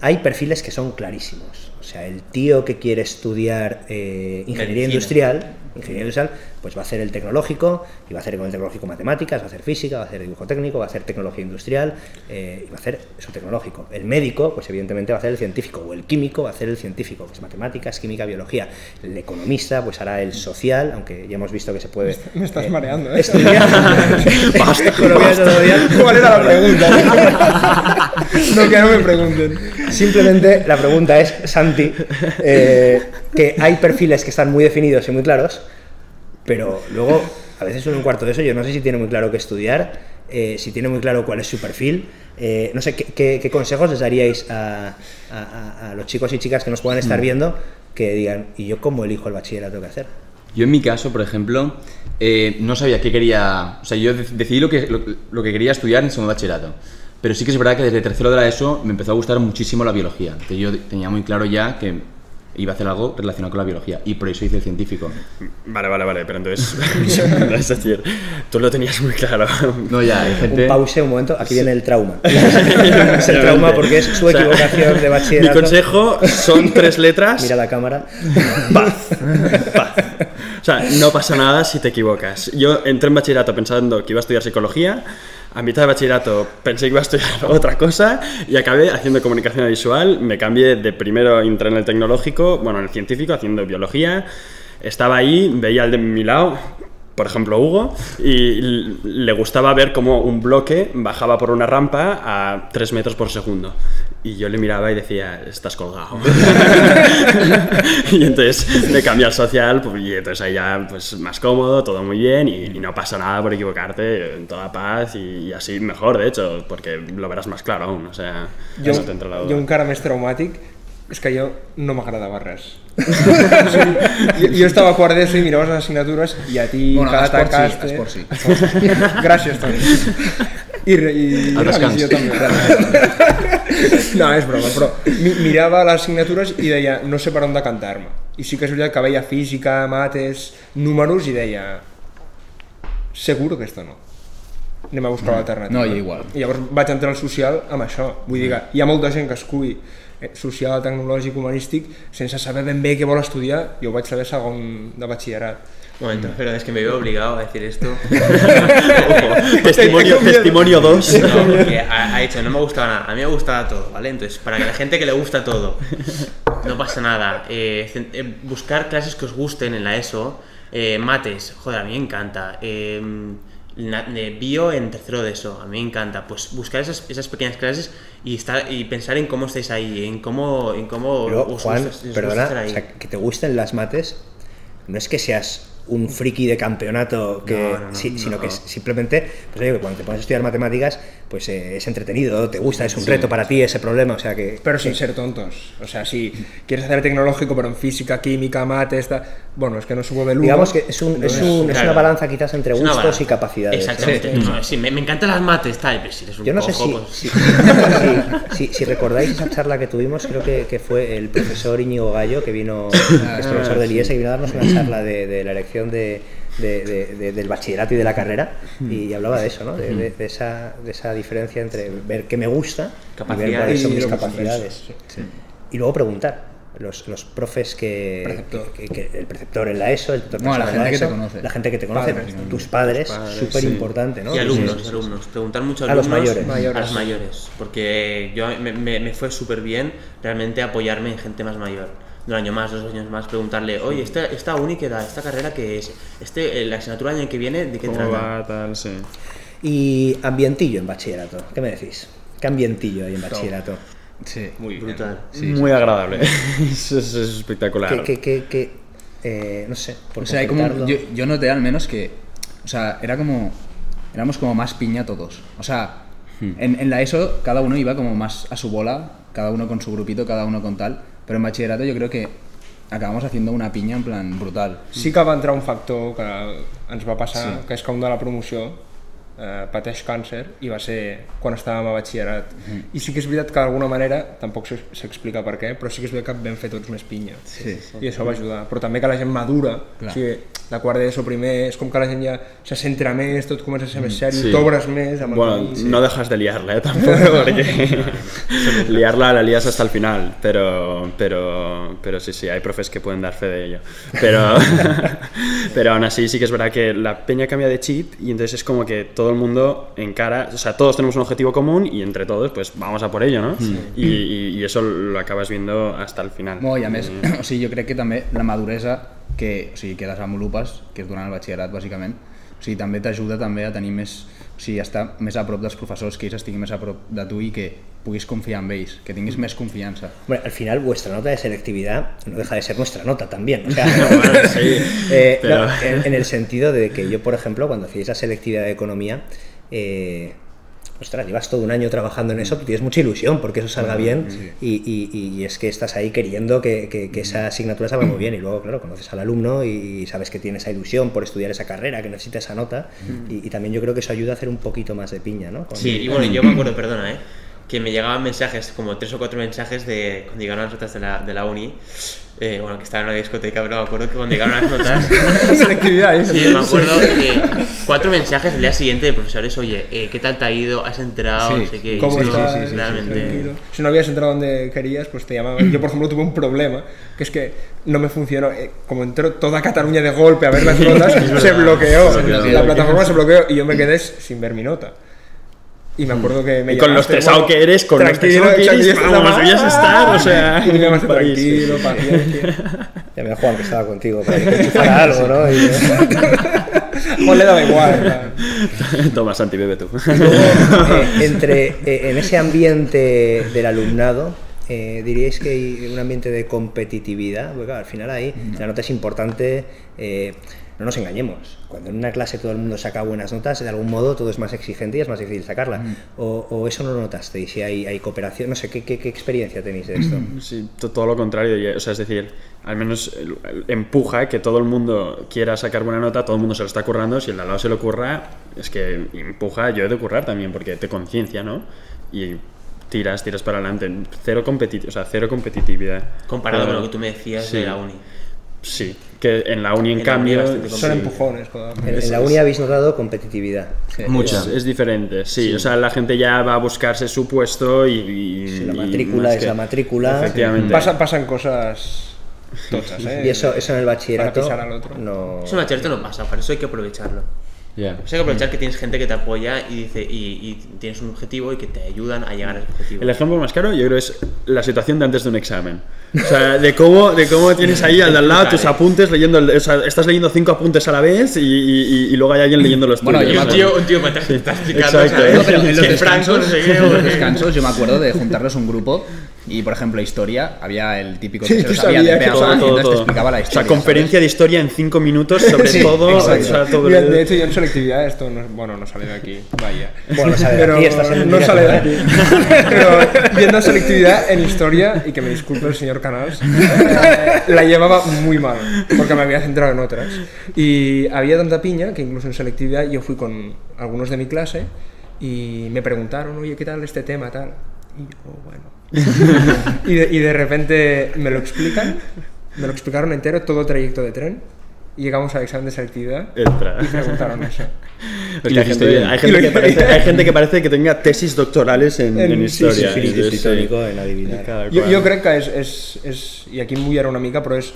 hay perfiles que son clarísimos. O sea, el tío que quiere estudiar eh, ingeniería Medicina. industrial, ingeniería industrial, pues va a hacer el tecnológico, y va a hacer con el tecnológico matemáticas, va a hacer física, va a hacer dibujo técnico, va a hacer tecnología industrial, eh, y va a hacer eso tecnológico. El médico, pues evidentemente va a hacer el científico, o el químico va a hacer el científico, pues matemáticas, química, biología. El economista, pues hará el social, aunque ya hemos visto que se puede... Me estás eh, mareando, ¿eh? Estudiar. Economía todavía. ¿Cuál era la pregunta? no, que no me pregunten. Simplemente la pregunta es, Santi, eh, que hay perfiles que están muy definidos y muy claros, pero luego, a veces uno en cuarto de eso, yo no sé si tiene muy claro qué estudiar, eh, si tiene muy claro cuál es su perfil, eh, no sé, ¿qué, qué, qué consejos les daríais a, a- a- los chicos y chicas que nos puedan estar viendo que digan, ¿y yo cómo elijo el bachillerato que hacer? Yo en mi caso, por ejemplo, eh, no sabía qué quería... O sea, yo de- decidí lo que, lo, lo que quería estudiar en segundo bachillerato. Pero sí que es verdad que desde tercero de la ESO me empezó a gustar muchísimo la biología. Entonces yo tenía muy claro ya que iba a hacer algo relacionado con la biología. Y por eso hice el científico. Vale, vale, vale, pero entonces, es decir, tú lo tenías muy claro. No, ya, hay gente... Un pause, un momento, aquí viene el trauma. es el trauma porque es su O sea, equivocación de Mi bachillerato. consejo son tres letras. Mira la cámara. Paz. Paz. O sea, no pasa nada si te equivocas. Yo entré en bachillerato pensando que iba a estudiar psicología, a mitad de bachillerato pensé que iba a estudiar otra cosa y acabé haciendo comunicación visual. Me cambié de primero, entré en el tecnológico, bueno, en el científico, haciendo biología. Estaba ahí, veía al de mi lado, por ejemplo Hugo, y le gustaba ver cómo un bloque bajaba por una rampa a 3 metros por segundo. Y yo le miraba y decía, estás colgado. y entonces me cambié al social, pues, y entonces ahí ya pues, más cómodo, todo muy bien, y, y no pasa nada por equivocarte, en toda paz, y, y así mejor, de hecho, porque lo verás más claro aún, o sea, Jo, no t'entra la jo duda. encara més traumàtic és que jo no m'agradava res. jo, jo estava a quart d'ESO i miraves les assignatures i a ti Bueno, cada esport sí, tacaste... esport sí. Gràcies, Toni. I, i, i El també. No, és broma, però mi, mirava les assignatures i deia no sé per on decantar-me. I sí que és veritat que veia física, mates, números i deia seguro que esto no. anem a buscar l'alternativa. No, jo igual. I llavors vaig entrar al social amb això. Vull dir que hi ha molta gent que escull eh, social, tecnològic, humanístic, sense saber ben bé què vol estudiar. Jo ho vaig saber segon de batxillerat. Momento, pero es que me veo obligado a decir esto. testimonio, testimonio 2. No, porque ha, ha dicho, no me gustaba nada. A mí me gustaba todo, ¿vale? Entonces, para que la gente que le gusta todo, no pasa nada. Eh, eh, buscar clases que os gusten en la ESO. eh, mates, joder, a mí me encanta. Eh, bio en tercero de ESO, a mí me encanta. Pues buscar esas, esas pequeñas clases y, estar, y pensar en cómo estáis ahí, en cómo, en cómo Pero, os Juan, gusta- os gusta perdona, estar o ahí. sea, que te gusten las mates, no es que seas un friki de campeonato, que, No, no, no, sí, sino no. que es simplemente, pues oye, que cuando te pones a estudiar matemáticas, pues eh, es entretenido, te gusta, es un reto para ti ese problema, o sea que... Pero sin ser tontos. O sea, si quieres hacer tecnológico, pero en física, química, mate, esta... Bueno, es que no subo del uno. Digamos que es, un, es, un- es una balanza quizás entre gustos balanza. y capacidades. ¿no? Exactamente. No, sí, me, me encantan las mates, tal, pero si eres un Yo no sé si, pues- si, si- recordáis esa charla que tuvimos, creo que, que fue el profesor Íñigo Gallo, que vino, que es profesor del IES, que vino a darnos una charla de, de la elección de, de- de- de- del bachillerato y de la carrera, y hablaba de eso, ¿no? de, de- de esa, de esa diferencia entre ver qué me gusta y ver cuáles son Y mis capacidades. sí. Y luego preguntar. Los, los profes que, Preceptor. que- que- el preceptor en la ESO, el No, la gente que te ESO, conoce. la gente que te conoce, Padres, tus padres, súper sí. importante, ¿no? Y alumnos, Sí, sí, sí. alumnos. Preguntar mucho A los mayores. Mayores. A los mayores. Porque yo me, me- me fue súper bien realmente apoyarme en gente más mayor. Un año más, dos años más, preguntarle, oye, esta, esta uni que da, esta carrera que es, este, eh, la asignatura del año que viene, ¿de qué ¿Cómo trata? va? Tal, sí. Y ambientillo en bachillerato. ¿Qué me decís? ¿Qué ambientillo hay en bachillerato? Sí. Muy brutal. Muy agradable. es, es- es espectacular. ¿Qué, qué, qué, qué, eh, no sé, por O sea, hay como, yo, yo noté al menos que, o sea, era como, éramos como más piña todos. O sea, en, en la ESO cada uno iba como más a su bola, cada uno con su grupito, cada uno con tal, pero en bachillerato yo creo que acabamos haciendo una piña en plan brutal. Sí que va entrar un factor que ens va passar, que és que un de la promoció eh, pateix càncer i va ser quan estàvem a batxillerat. I sí que és veritat que d'alguna manera, tampoc s'ex- s'explica per què, però sí que és veritat que vam fer tots més pinya. Sí. I això va ajudar. Però també que la gent madura, Clar. o sigui, de quart d'ESO primer, és com que la gent ja se centra més, tot comença a ser més seri, Sí. t'obres més amb el Bueno, camí. no dejas de liarla, ¿eh? Tampoco, porque liarla la lías hasta el final, pero, pero, pero sí, sí, hay profes que pueden dar fe de ello. Pero, pero aún así sí que es verdad que la peña cambia de chip y entonces es como que todo el mundo encara, o sea, todos tenemos un objetivo común y entre todos pues vamos a por ello, ¿no? Y, y- y eso lo acabas viendo hasta el final. No, i a més, o sigui, jo crec que també la maduresa que, o sigui, que desenvolupes, que és durant el batxillerat, bàsicament, o sigui, també t'ajuda també a tenir més, o sigui, a estar més a prop dels professors, que ells estiguin més a prop de tu i que puguis confiar en ells, que tinguis més confiança. Bueno, al final vuestra nota de selectividad no deja de ser nuestra nota también. O sea, Bueno, sí, eh, pero- no, en, en el sentido de que yo, por ejemplo, cuando hacéis la selectividad de economía, eh, ostras, llevas todo un año trabajando en eso, tú tienes mucha ilusión porque eso salga bien y, y- y es que estás ahí queriendo que, que- que esa asignatura salga muy bien y luego, claro, conoces al alumno y sabes que tiene esa ilusión por estudiar esa carrera, que necesita esa nota y, y también yo creo que eso ayuda a hacer un poquito más de piña, ¿no? Con- Sí, y bueno, yo me acuerdo, perdona, ¿eh? Que me llegaban mensajes, como tres o cuatro mensajes de cuando llegaron las notas de la, de la uni. Eh, bueno, que estaba en una discoteca, pero me acuerdo que cuando llegaron las notas. ¿eh? Sí, me acuerdo que cuatro mensajes el día siguiente de profesores, oye, eh, ¿qué tal te ha ido? ¿Has enterado? Sí, no sé qué. ¿Cómo Sí, estás? sí, sí, realmente. Si no habías entrado donde querías, pues te llamaban. Yo, por ejemplo, tuve un problema, que es que no me funcionó. eh, como entró toda Cataluña de golpe a ver las notas, se bloqueó. Se bloqueó. La plataforma se bloqueó y yo me quedé sin ver mi nota. Y me acuerdo que me Y con lo llamaste, estresado bueno, que eres, con lo tranquilo, estresado que eres, vamos, más- debías estar, o sea, Y me llamaste tranquilo. Ya me Juan que estaba contigo para que te algo, ¿no? Y- Juan le daba igual. Toma, Santi, bebe tú. Eh, entre eh, en ese ambiente del alumnado eh, diríais que hay un ambiente de competitividad porque claro, al final ahí la nota es importante eh, no nos engañemos cuando en una clase todo el mundo saca buenas notas de algún modo todo es más exigente y es más difícil sacarla o, o eso no lo notasteis si hay, hay cooperación no sé ¿qué, qué, qué experiencia tenéis de esto Sí, to- todo lo contrario. O sea, es decir, al menos empuja que todo el mundo quiera sacar buena nota, todo el mundo se lo está currando. Si el de al lado se lo curra, es que empuja, yo he de currar también, porque te conciencia, ¿no? Y tiras, tiras para adelante. Cero, competi o sea, cero competitividad. Comparado Pero- con lo que tú me decías sí. de la uni. sí. Que en la uni, en, En uni cambio, Son sí. empujones. En, en la uni habéis notado competitividad. Mucha. Es, es diferente, sí. O sea, la gente ya va a buscarse su puesto y. y- Si la y matrícula más es que- la matrícula. Efectivamente. Pasa- pasan cosas tochas, ¿eh? Y eso, eso en el bachillerato al otro. no... Eso en bachillerato no pasa, para eso hay que aprovecharlo. O sea, hay que aprovechar que tienes gente que te apoya y dice y, y tienes un objetivo y que te ayudan a llegar a ese objetivo. El ejemplo más claro, yo creo, es la situación de antes de un examen. O sea, de cómo, de cómo tienes ahí al de al lado tus apuntes, leyendo, el- o sea, estás leyendo cinco apuntes a la vez y, y- y luego hay alguien leyendo los Bueno, tuyos. yo Y me un tío, un tío te está explicando, Exacto, ¿sabes? No, pero en los Que Franco, descansos, no sé qué, en o los que- descansos yo me acuerdo de juntarnos un grupo y, por ejemplo, historia, había el típico Sí, que se tú lo sabía de sabías que peaga, todo, y todo, entonces te explicaba la O historia. sea, conferencia de historia en cinco minutos sobre Sí, todo. o sea, todo Mira, el- de hecho, yo en selectividad, esto no, bueno, no sale de aquí, vaya. Bueno, sale de Pero aquí, estás en no sale de aquí. Pero viendo selectividad en historia, y que me disculpe el señor Canals, eh, la llevaba muy mal, porque me había centrado en otras. Y había tanta piña que incluso en selectividad yo fui con algunos de mi clase y me preguntaron, oye, ¿qué tal este tema? Tal. Y yo, bueno. Y, de, y de repente me lo explican, me lo explicaron entero, todo el trayecto de tren. Y llegamos al examen de selectividad Entra. y preguntaron eso. Y hay, gente, bien. hay, Y gente lo que parece, hay gente que parece que tenga tesis doctorales en, En- en sí, sí, historia. sí, y Espíritu sí, histórico en adivinar. Jo, cual. jo crec que és, és, és, i aquí em vull una mica, però és,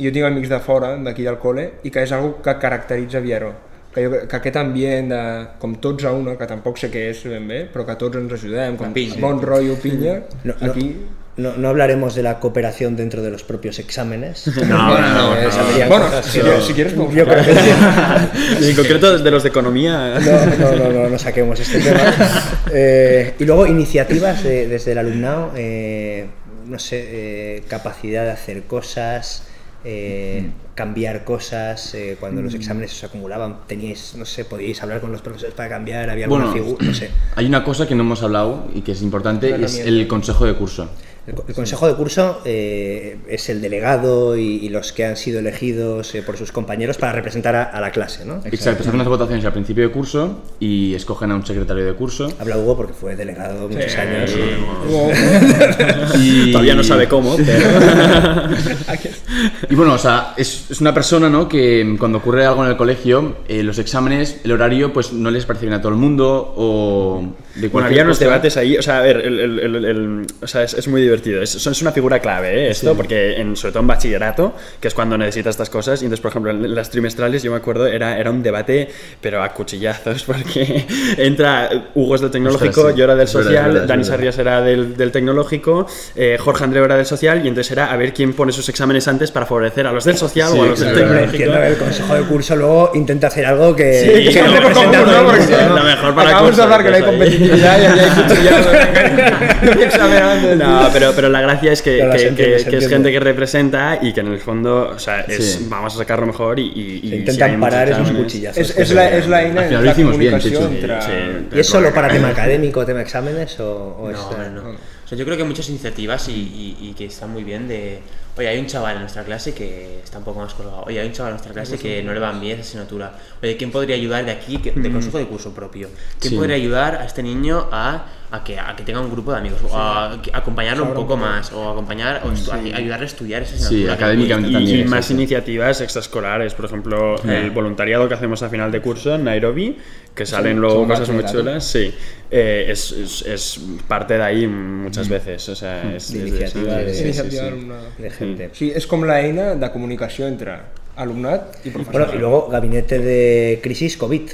jo tinc amics de fora, d'aquí del col·le, i que és algo que caracteritza Viero. Que, jo, que aquest ambient de, com tots a una, que tampoc sé què és ben bé, però que tots ens ajudem, com pinya. bon rotllo, pinya, No, no, aquí... no, no hablaremos de la cooperación dentro de los propios exámenes. No, no, no, Eh, no. Bueno, cosas, si, pero- si quieres Yo creo que sí. Y en concreto de los de economía. No, no, no, no, no saquemos este tema. Eh, y luego iniciativas de- desde el alumnado, eh, no sé, eh, capacidad de hacer cosas, eh, cambiar cosas, eh, cuando los exámenes se acumulaban, teníais, no sé, podíais hablar con los profesores para cambiar, había alguna Bueno, figura, no sé. Hay una cosa que no hemos hablado y que es importante, es el consejo de curso. El, co- el consejo de curso eh, es el delegado y, y los que han sido elegidos eh, por sus compañeros para representar a, a la clase, ¿no? Exacto, se hacen unas votaciones al principio de curso y escogen a un secretario de curso. Habla Hugo porque fue delegado muchos Sí. años. Wow. Y Todavía no sabe cómo, pero. Y bueno, o sea, es, es una persona, ¿no? Que cuando ocurre algo en el colegio, eh, los exámenes, el horario, pues no les parece bien a todo el mundo o de Bueno, había unos cosa. debates ahí, o sea, a ver, el, el- el- el- o sea, es, es muy divertido. Es, es una figura clave, ¿eh? Esto, porque en, sobre todo en bachillerato, que es cuando necesitas estas cosas, y entonces, por ejemplo, en las trimestrales, yo me acuerdo, era, era un debate, pero a cuchillazos, porque entra Hugo es del tecnológico, Ostras, sí. yo era del verdad, social, verdad, Dani. Sarrias era del, del tecnológico, eh, Jorge Andreu era del social, y entonces era a ver quién pone sus exámenes antes para favorecer a los del social Sí, o a los del tecnológico. Entiendo que el consejo de curso luego intenta hacer algo que, Sí, que no, ¿no? Porque mejor para acabamos de hablar que no hay pues, ahí. competitividad y aquí hay cuchillado. No pero, pero la gracia es que, que- entiendo, que- que es gente que representa y que en el fondo, o sea, es, Sí. vamos a sacar lo mejor y, y, y si intentan hay parar esos cuchillazos. Es, es, la, es la en lo la bien, comunicación Chechu. entre... Sí, ¿Y es solo para tema académico, tema exámenes o, o No, eh, no. O sea, yo creo que hay muchas iniciativas y, y- y que están muy bien de... Oye, hay un chaval en nuestra clase que está un poco más colgado. Oye, hay un chaval en nuestra clase que no le van bien esa asignatura. Oye, ¿quién podría ayudar de aquí, que- de consejo de curso propio? ¿Quién Sí. podría ayudar a este niño a, a que, a que tenga un grupo de amigos? O a, que- acompañarlo un poco más. O acompañar, o estu- a- ayudarle a estudiar esa asignatura. no académicamente Y, puede y también, más iniciativas extraescolares, por ejemplo, el voluntariado que hacemos a final de curso en Nairobi, que salen luego cosas muy chulas, sí, eh, es, es- es parte de ahí muchas veces, o sea, es, De es iniciativa de- sí, sí, Iniciativa sí. d'alumnat. de gente? Sí, és com la eina de comunicació entre alumnat i Bueno, professorat. y luego gabinete de crisis COVID.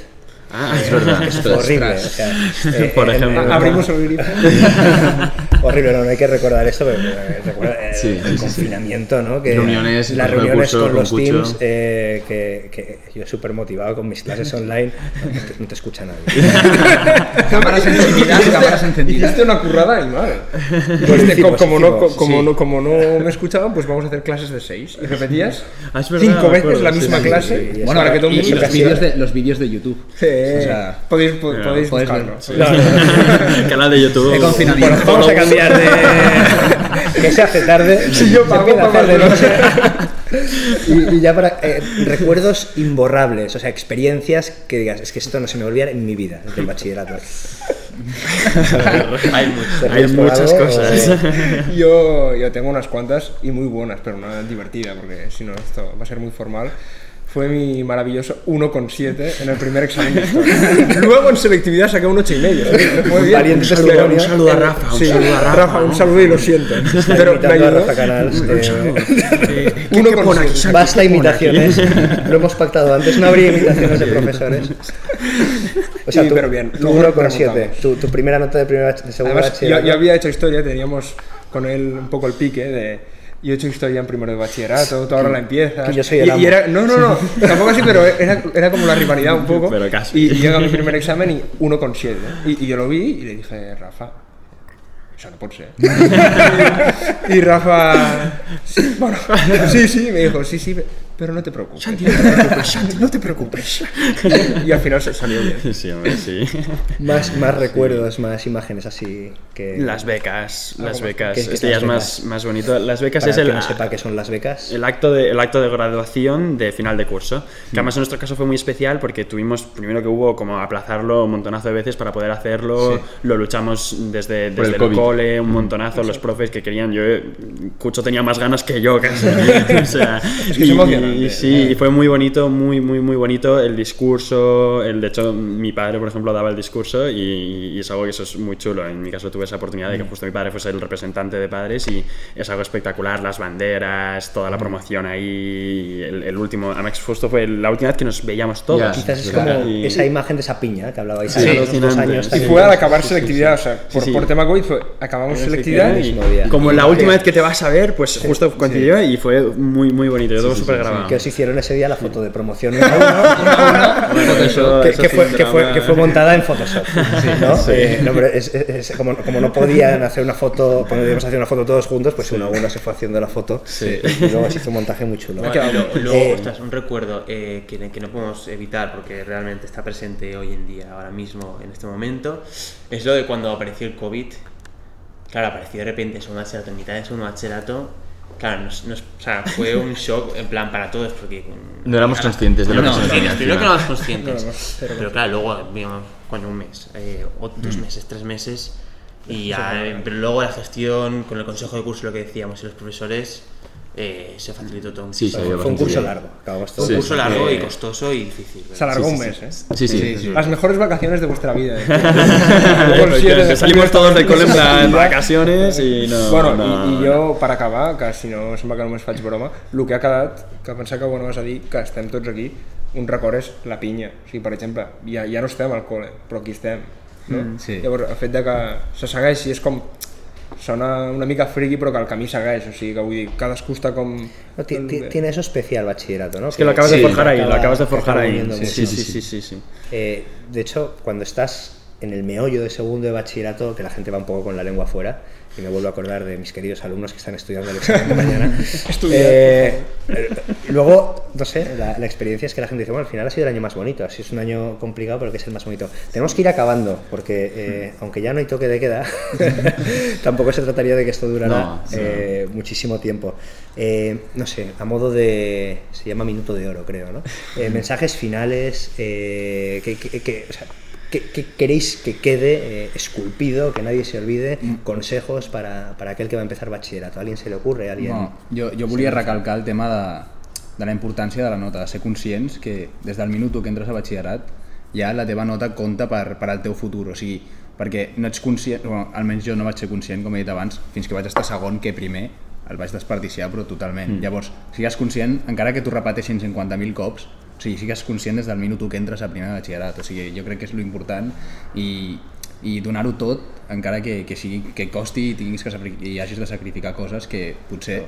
Ah, es verdad. Es horrible. O sea, eh, Por en- ejemplo. en- Abrimos el grifo. horrible, no, no hay que recordar esto, pero eh, recuerda eh, Sí, el sí, sí. confinamiento, ¿no? Que Reuniones, las reuniones con los con teams, eh, que, que yo súper motivado con mis clases online, no te, no te escucha nadie. Cámaras encendidas, cámaras encendidas. Hiciste una currada animal. Pues Dijiste, hicimos, como, no, como, sí. no, como no me escuchaban, pues vamos a hacer clases de seis. Y repetías Ah, es verdad, cinco veces acuerdo, la misma sí, clase sí, sí. Bueno, para que todo el y, mundo y se los escuchara. vídeos de, los vídeos de YouTube. Sí, O sea, podéis, po- podéis ver. buscarlo. Sí. No, El canal de YouTube. De confinamiento. Bueno, vamos a cambiar de. que se hace tarde. Si yo pago, pago. noche. y, y ya para. eh, recuerdos imborrables, o sea, experiencias que digas, es que esto no se me olvida en mi vida, desde el bachillerato. Hay muchos. ¿Te Hay muchas algo cosas. o- Yo, yo tengo unas cuantas y muy buenas, pero una divertida, porque si no esto va a ser muy formal. Fue mi maravilloso 1,7 en el primer examen de historia. Luego en selectividad saqué un 8,5. Muy bien. Pero- testimonio. Un saludo a Rafa, un Sí, saludo a Rafa. Rafa, un saludo y lo siento. Pero me imitando a ayudó. Rafa Canals. Basta imitaciones. Lo hemos pactado antes. No habría imitaciones de profesores. O sea, tú, pero bien, tú luego 1,7. remontamos. Tu, tu primera nota de, primera, de segundo Además, yo, yo había hecho historia, teníamos con él un poco el pique de. Yo he hecho historia en primero de bachillerato, tú ahora la empiezas. que yo soy el amo. y era, no, no, no, tampoco así, pero era, era como la rivalidad un poco. Pero casi. Y, y llega mi primer examen y 1,7. Y, y yo lo vi y le dije, Rafa, eso no puede ser. y, y Rafa, sí, bueno, sí, sí, me dijo, sí, sí, pero no te preocupes. Santi, no te preocupes, Santi, no te preocupes. y al final se salió bien. Sí, hombre, sí. Más, más recuerdos, más imágenes así que... Las becas, las becas. ¿Qué- qué Este ya es más, más bonito. Las becas Para es el que no sepa qué son las becas. el acto de, el acto de graduación de final de curso. Que además en nuestro caso fue muy especial porque tuvimos, primero que hubo como aplazarlo un montonazo de veces para poder hacerlo. Lo luchamos desde, desde el el, cole, un montonazo. Los profes que querían, yo, Cucho tenía más ganas que yo casi. o sea, Es que es y- y sí, y fue muy bonito, muy, muy, muy bonito el discurso. El, de hecho, mi padre, por ejemplo, daba el discurso y, y es algo que eso es muy chulo. En mi caso tuve esa oportunidad de que justo mi padre fuese el representante de padres y es algo espectacular. Las banderas, toda la promoción ahí, el, el último. Además, justo fue la última vez que nos veíamos todos. Ya, Quizás es Claro. como Y- esa imagen de esa piña que hablabais Sí, hace unos dos años. Y Y fue al acabar selectividad, o sea, por, sí. por tema COVID fue, acabamos selectividad y, día. Como Y- la última vez que te vas a ver, pues justo coincidió y fue muy, muy bonito. Yo tengo súper grabado. Que os hicieron ese día la foto de promoción uno a uno, que, fue, que, fue, que fue montada en Photoshop. ¿no? Eh, no, pero es, es- es como, como no podían hacer una foto, cuando íbamos a hacer una foto todos juntos, pues uno a uno se fue haciendo la foto y luego se hizo un montaje muy chulo. Bueno, lo- luego, Eh, ostras, un recuerdo eh, que, que no podemos evitar porque realmente está presente hoy en día, ahora mismo, en este momento, es lo de cuando apareció el COVID. Claro, apareció de repente segundo bachillerato, en mitad de segundo bachillerato. Claro, nos, nos- o sea, fue un shock en plan para todos porque... mm, No éramos conscientes de lo no, que se venía primero que no éramos conscientes. pero claro, luego vimos, coño, un mes, eh, o dos meses, tres meses. Y ya, pero luego la gestión, con el consejo de curso, lo que decíamos, y los profesores, eh, se facilitó todo. Sí, se fue un curso largo. Fue un Sí, curso sí. largo y costoso y difícil. se alargó Sí, un sí, mes, ¿eh? Sí, sí. Sí, sí. Las mejores vacaciones de vuestra vida. ¿eh? Salimos todos de cole en vacaciones i no... Bueno, no, i, i jo, per acabar, que si no sembla que només faig broma, el que ha quedat, que pensar que ho anaves a dir, que estem tots aquí, un record és la pinya. O sigui, per exemple, ja, ja no estem al col·le, però aquí estem. No? Mm, sí. Llavors, el fet de que se segueixi és com... Sona una mica friki, però que el camí segueix. O sigui, que vull dir, cadascú està com... No, ti- ti- tiene eso especial bachillerato, ¿no? Es que lo acabas de Sí, forjar ahí, lo acaba- acabas de forjar ahí. sí, sí, sí, sí, sí. Eh, de hecho, cuando estás en el meollo de segundo de bachillerato, que la gente va un poco con la lengua afuera, y me vuelvo a acordar de mis queridos alumnos que están estudiando el examen de mañana. Eh, luego, no sé, la, la experiencia es que la gente dice, bueno, al final ha sido el año más bonito, así es un año complicado, pero que es el más bonito. Tenemos que ir acabando, porque eh, aunque ya no hay toque de queda, tampoco se trataría de que esto durara No, sí. eh, muchísimo tiempo. Eh, no sé, a modo de... se llama minuto de oro, creo, ¿no? Eh, mensajes finales, que, que- que- o sea, que- que queréis que quede eh, esculpido, que nadie se olvide, consejos para, para aquel que va a empezar bachillerato. ¿A alguien se le ocurre? ¿A alguien? No, jo, jo volia recalcar el tema de, de la importància de la nota, de ser conscients que des del minut que entres a batxillerat ja la teva nota compta per, per al teu futur, o sigui, perquè no ets conscient, bueno, almenys jo no vaig ser conscient, com he dit abans, fins que vaig estar segon que primer el vaig desperdiciar, però totalment. Mm. Llavors, sigues conscient, encara que t'ho repeteixin 50.000 cops, o sigui, sigues conscient des del minut que entres a primer de batxillerat, o sigui, jo crec que és lo important i, i donar-ho tot, encara que, que, sigui, que costi i, tinguis que, i hagis de sacrificar coses que potser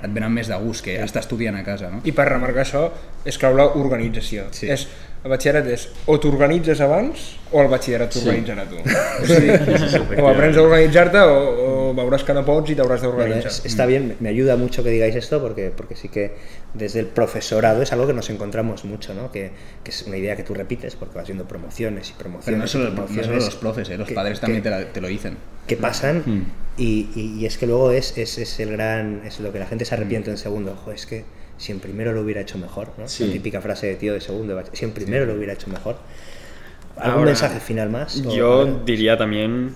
et venen més de gust que estar estudiant a casa, no? I per remarcar això, és clau l'organització. Sí. És, el batxillerat és o t'organitzes abans o el batxillerat t'organitzarà tu. O sigui, o aprens a organitzar-te o, o veuràs que no pots i t'hauràs Bueno, d'organitzar. está bien, me ayuda mucho que digáis esto porque, porque sí que desde el profesorado es algo que nos encontramos mucho, ¿no? Que, que es una idea que tú repites porque vas viendo promociones y promociones. Pero no solo, no promociones solo los profes, ¿eh? los que- padres que- también te, la- te lo dicen. que pasan y, y- y es que luego es, es, es el gran es lo que la gente se arrepiente en segundo ojo es que si en primero lo hubiera hecho mejor ¿no? Sí. la típica frase de tío de segundo de si en primero lo hubiera hecho mejor ¿Algún Ahora, mensaje final más? Yo diría también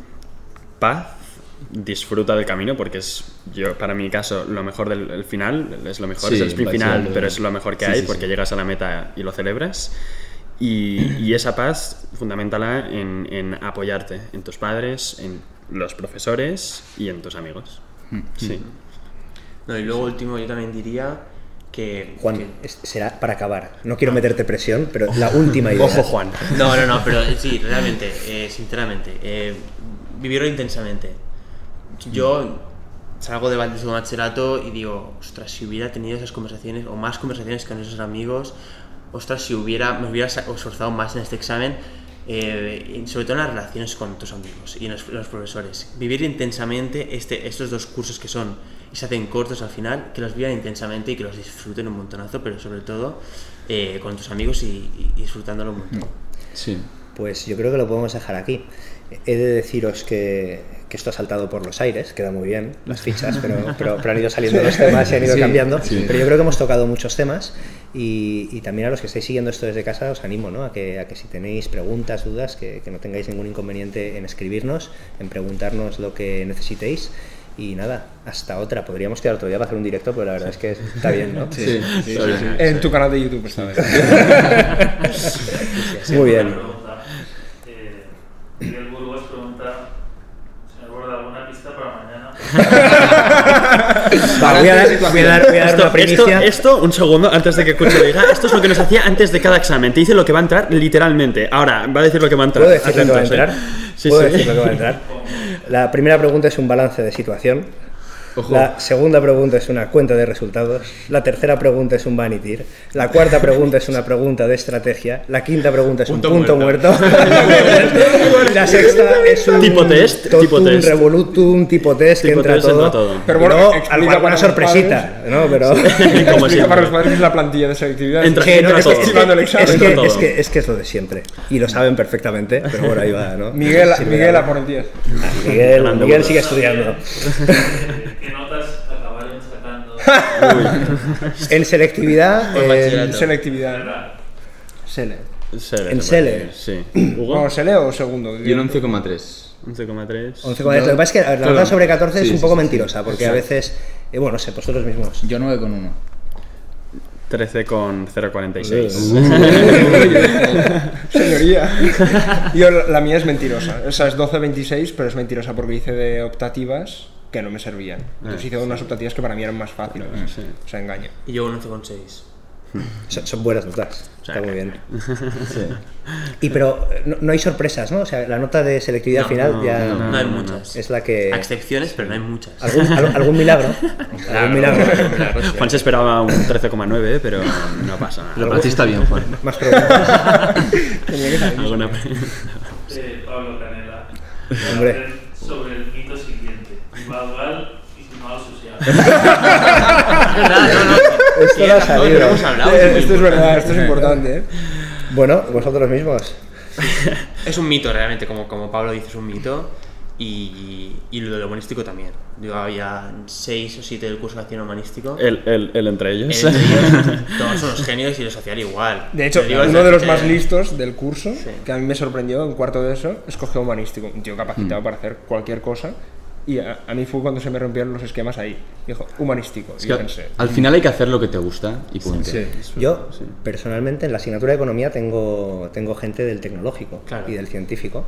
paz, disfruta del camino, porque es, yo para mi caso, lo mejor del el final, es lo mejor, Sí, es el sprint final, pero es lo mejor que Sí, hay, sí, porque sí. llegas a la meta y lo celebras. Y, y esa paz, fundamentala en, en apoyarte en tus padres, en los profesores y en tus amigos. Sí. No, y luego último yo también diría que... Juan, que- será para acabar. No quiero meterte presión, pero la última idea. Ojo, Juan. No, no, no, pero eh, sí, realmente, eh, sinceramente, eh, vivirlo intensamente. Yo salgo de de su bachillerato y digo, ostras, si hubiera tenido esas conversaciones o más conversaciones con esos amigos, ostras, si hubiera, me hubiera esforzado más en este examen, eh, y sobre todo en las relaciones con tus amigos y en los, los profesores. Vivir intensamente este, estos dos cursos que son y se hacen cortos al final, que los vivan intensamente y que los disfruten un montonazo, pero sobre todo eh, con tus amigos y, y- y disfrutándolo un montón. Sí. Pues yo creo que lo podemos dejar aquí. He de deciros que, que esto ha saltado por los aires, queda muy bien las fichas, pero, pero, pero han ido saliendo los temas y han ido Sí, cambiando. sí. Pero yo creo que hemos tocado muchos temas y, y también a los que estáis siguiendo esto desde casa os animo ¿no? a, que, a que si tenéis preguntas, dudas, que, que no tengáis ningún inconveniente en escribirnos, en preguntarnos lo que necesitéis. Y nada, hasta otra. Podríamos quedar otro día para hacer un directo, pero la verdad es que está bien, ¿no? Sí, sí, Sorry. sí. En tu canal de YouTube esta vez. Muy bien. Miguel Burgos pregunta, señor Borda, ¿alguna pista para mañana? Va, voy, a dar, voy a dar- voy a dar Esto, una esto, primicia. esto, un segundo, antes de que Cucho diga, esto es lo que nos hacía antes de cada examen. Te dice lo que va a entrar literalmente. Ahora, va a decir lo que va a entrar. ¿Puedo decir lo que va a entrar? Sí, ¿Puedo sí. decir lo que va a entrar? La primera pregunta es un balance de situación. Ojo. La segunda pregunta es una cuenta de resultados. La tercera pregunta es un vanity. La cuarta pregunta es una pregunta de estrategia. La quinta pregunta es Punto un punto muerto. muerto. y la sexta es un Tipo test, totum tipo test. revolutum, tipo test, que Tipo entra test, todo. todo. Pero bueno, alguna los sorpresita, ¿no? Pero... Como Explica siempre. para los padres que es la plantilla de selectividad. Entra- Que no, entra es, que, todo. es, el que, examen. es, que, es, todo. que, es que es lo de siempre. Y lo saben perfectamente, pero bueno, ahí va, ¿no? Miguel, Sí, Miguel a por el 10. Miguel, Grande Miguel Burgos. sigue estudiando. En selectividad, bachillerato. Selectividad. Verdad. Sele. Sele, En Sele. Bueno, ¿Sele o segundo? Y un 11,3. 11,3. 11,10. Lo que pasa es que la nota sobre 14 es un sí, poco sí, mentirosa, porque a veces, eh, bueno, no sé, vosotros mismos. Yo 9 con 1. 13 con 0,46. Señoría. Yo, la mía es mentirosa. Esa es 12-26, pero es mentirosa porque hice de optativas que no me servían. Entonces hice unas optativas que para mí eran más fáciles. O sea, engaño. Y yo un 11,6. Son, son buenas notas, sea, está muy que- bien. Y pero eh, no, no hay sorpresas, ¿no? O sea, la nota de selectividad No, final no, ya No hay muchas. es la que... Hay excepciones, pero no hay muchas. ¿Algún, al- algún milagro? ¿Algún milagro? Juan se esperaba un 13,9, pero no pasa nada. Ti está bien, Juan. Más preguntas. Tenía que Eh, Pablo Canela. Hombre. Hacer Sobre el mito social. no, no. Esto no ha salido. Esto es verdad, esto es importante. ¿eh? Bueno, vosotros mismos. Es un mito, realmente, como, como Pablo dice, es un mito. Y, y lo del humanístico también. Yo había seis o siete del curso de acción humanístico. El, el, el entre ellos. Ellos, todos son los genios y el social igual. De hecho, uno de los más listos del curso, Sí. que a mí me sorprendió en cuarto de eso, escogió humanístico. Un tío capacitado para hacer cualquier cosa. Y a, a mí fue cuando se me rompieron los esquemas ahí. Dijo, humanístico. Es que pensé, al final hay que hacer lo que te gusta y punto. Yo, personalmente, en la asignatura de economía tengo, tengo gente del tecnológico Claro. y del científico.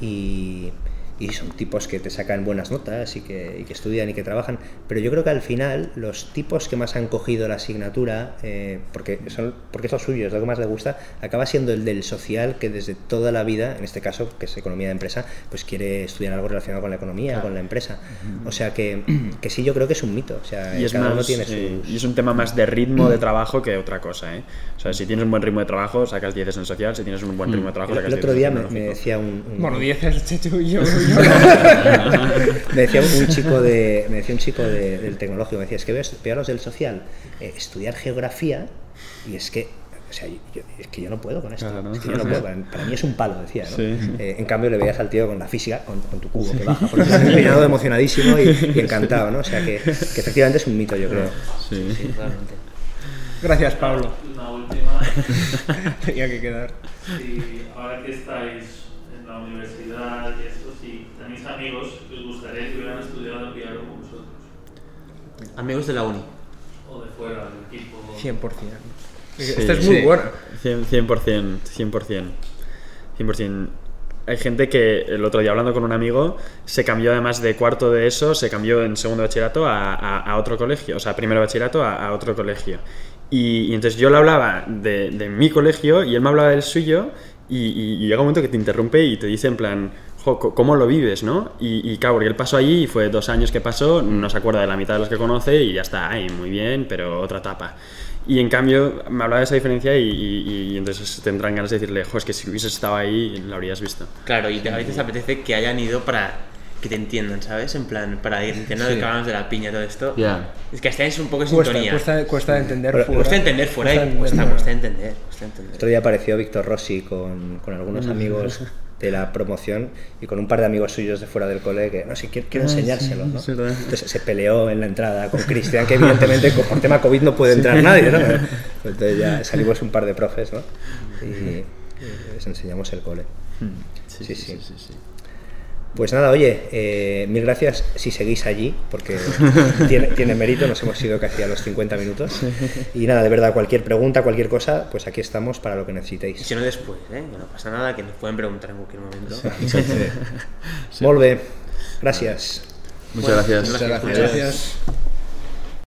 Y, y son tipos que te sacan buenas notas y que, y que estudian y que trabajan. Pero yo creo que al final, los tipos que más han cogido la asignatura, eh, porque, son, porque es lo suyo, es lo que más les gusta, acaba siendo el del social, que desde toda la vida, en este caso, que es economía de empresa, pues quiere estudiar algo relacionado con la economía, con la empresa. O sea que, que sí, yo creo que es un mito. O sea, Y es, cada uno más, tiene sí, sus- y es un tema más de ritmo de trabajo que otra cosa, ¿eh? O sea, si tienes un buen ritmo de trabajo, sacas 10 en social, si tienes un buen ritmo de trabajo, El, sacas el otro 10 día me, me decía un, un- bueno, 10 es yo. me decía un chico de me decía un chico de- del tecnológico me decía es que ves a los del social eh, estudiar geografía y es que o sea, yo, es que yo no puedo con esto. Claro. Es que yo no puedo. Para, para mí es un palo, decía. ¿no? Sí. Eh, en cambio, le veías al tío con la física, con, con tu cubo que baja. Por eso empinado, emocionadísimo y, y encantado, ¿no? O sea, que, que efectivamente es un mito, yo creo. Sí. Sí, realmente. Gracias, Pablo. Una última. Tenía que quedar. ahora que estáis en la universidad y eso, tenéis amigos os gustaría que hubieran estudiado piano con vosotros, Amigos de la uni. o de fuera del equipo. 100%. Sí, Esta es muy sí. buena. 100%, 100%, 100%. 100%. Hay gente que el otro día hablando con un amigo se cambió además de cuarto de eso, se cambió en segundo de bachillerato a, a- a otro colegio, o sea, primero de bachillerato a, a otro colegio. Y, y entonces yo le hablaba de, de mi colegio y él me hablaba del suyo y, y- y llega un momento que te interrumpe y te dice en plan, "Jo, ¿cómo lo vives, no? Y, y claro, porque él pasó allí y fue dos años que pasó, no se acuerda de la mitad de los que conoce y ya está, ay, muy bien, pero otra etapa. Y en cambio me hablaba de esa diferencia y, y- y entonces tendrán ganas de decirle, jo, es que si hubieses estado ahí lo habrías visto. Claro, y te- a veces apetece que hayan ido para que te entiendan, ¿sabes? En plan, para que entiendan de que hablamos de la piña y todo esto. Ya. Es que estáis un poco en Cuesta, sintonía. cuesta, cuesta entender Pero- fuera. Cuesta entender fuera Cuesta y entender cuesta, fuera. cuesta entender. Cuesta entender. Otro día apareció Víctor Rossi con, con algunos amigos de la promoción y con un par de amigos suyos de fuera del cole que, no sé, quiero, quiero enseñárselo, ¿no? Entonces se peleó en la entrada con Cristian, que evidentemente por tema COVID no puede entrar nadie, ¿no? Entonces ya salimos un par de profes, ¿no? Y, y les enseñamos el cole. Sí, sí. Pues nada, oye, eh, mil gracias si seguís allí, porque tiene, tiene mérito, nos hemos ido casi a los 50 minutos. Y nada, de verdad, cualquier pregunta, cualquier cosa, pues aquí estamos para lo que Y necesitéis. si no después, ¿eh? Que no pasa nada, que nos pueden preguntar en cualquier momento. Molt bé, gràcies. Muchas gracias. Muchas Gracias. Gracias.